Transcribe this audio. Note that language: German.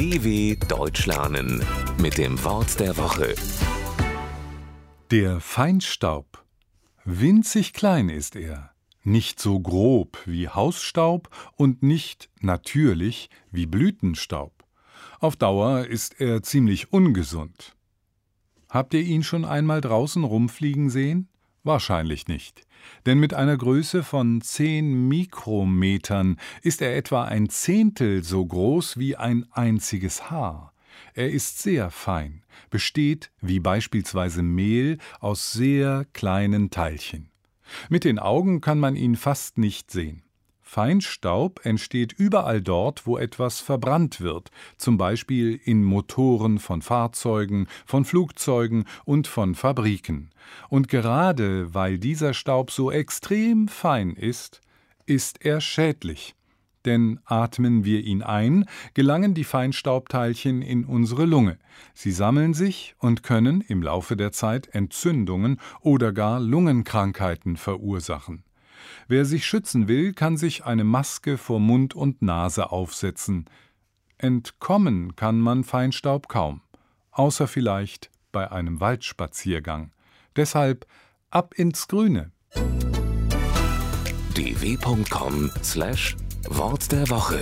DW Deutsch lernen mit dem Wort der Woche. Der Feinstaub. Winzig klein ist er, nicht so grob wie Hausstaub und nicht natürlich wie Blütenstaub. Auf Dauer ist er ziemlich ungesund. Habt ihr ihn schon einmal draußen rumfliegen sehen? Wahrscheinlich nicht. Denn mit einer Größe von 10 Mikrometern ist er etwa ein Zehntel so groß wie ein einziges Haar. Er ist sehr fein, besteht, wie beispielsweise Mehl, aus sehr kleinen Teilchen. Mit den Augen kann man ihn fast nicht sehen. Feinstaub entsteht überall dort, wo etwas verbrannt wird, zum Beispiel in Motoren von Fahrzeugen, von Flugzeugen und von Fabriken. Und gerade weil dieser Staub so extrem fein ist, ist er schädlich. Denn atmen wir ihn ein, gelangen die Feinstaubteilchen in unsere Lunge. Sie sammeln sich und können im Laufe der Zeit Entzündungen oder gar Lungenkrankheiten verursachen. Wer sich schützen will, kann sich eine Maske vor Mund und Nase aufsetzen. Entkommen kann man Feinstaub kaum, außer vielleicht bei einem Waldspaziergang. Deshalb ab ins Grüne. dw.com/wort der Woche